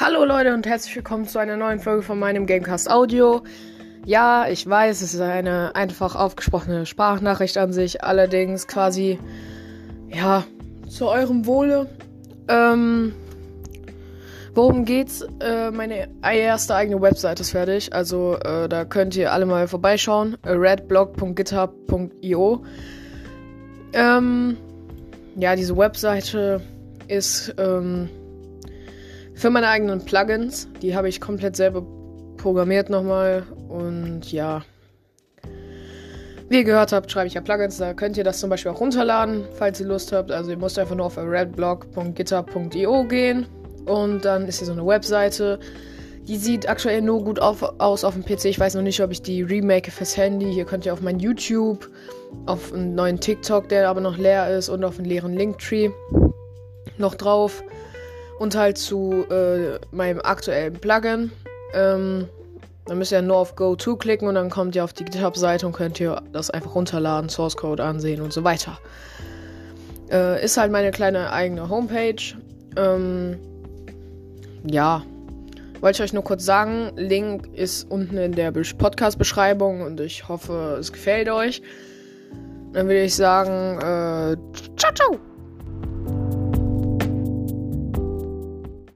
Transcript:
Hallo Leute und herzlich willkommen zu einer neuen Folge von meinem Gamecast Audio. Ja, ich weiß, es ist eine einfach aufgesprochene Sprachnachricht an sich, allerdings quasi, ja, zu eurem Wohle. Ähm, worum geht's? Äh, meine erste eigene Website ist fertig, also äh, da könnt ihr alle mal vorbeischauen. redblog.github.io. Ähm, ja, diese Webseite ist, ähm, für meine eigenen Plugins. Die habe ich komplett selber programmiert nochmal. Und ja. Wie ihr gehört habt, schreibe ich ja Plugins. Da könnt ihr das zum Beispiel auch runterladen, falls ihr Lust habt. Also ihr müsst einfach nur auf redblog.gitter.io gehen. Und dann ist hier so eine Webseite. Die sieht aktuell nur gut auf, aus auf dem PC. Ich weiß noch nicht, ob ich die remake fürs Handy. Hier könnt ihr auf mein YouTube, auf einen neuen TikTok, der aber noch leer ist, und auf einen leeren Linktree noch drauf und halt zu äh, meinem aktuellen Plugin. Ähm, dann müsst ihr nur auf Go To klicken und dann kommt ihr auf die GitHub-Seite und könnt ihr das einfach runterladen, Source Code ansehen und so weiter. Äh, ist halt meine kleine eigene Homepage. Ähm, ja, wollte ich euch nur kurz sagen. Link ist unten in der Podcast-Beschreibung und ich hoffe, es gefällt euch. Dann würde ich sagen, äh, ciao, ciao!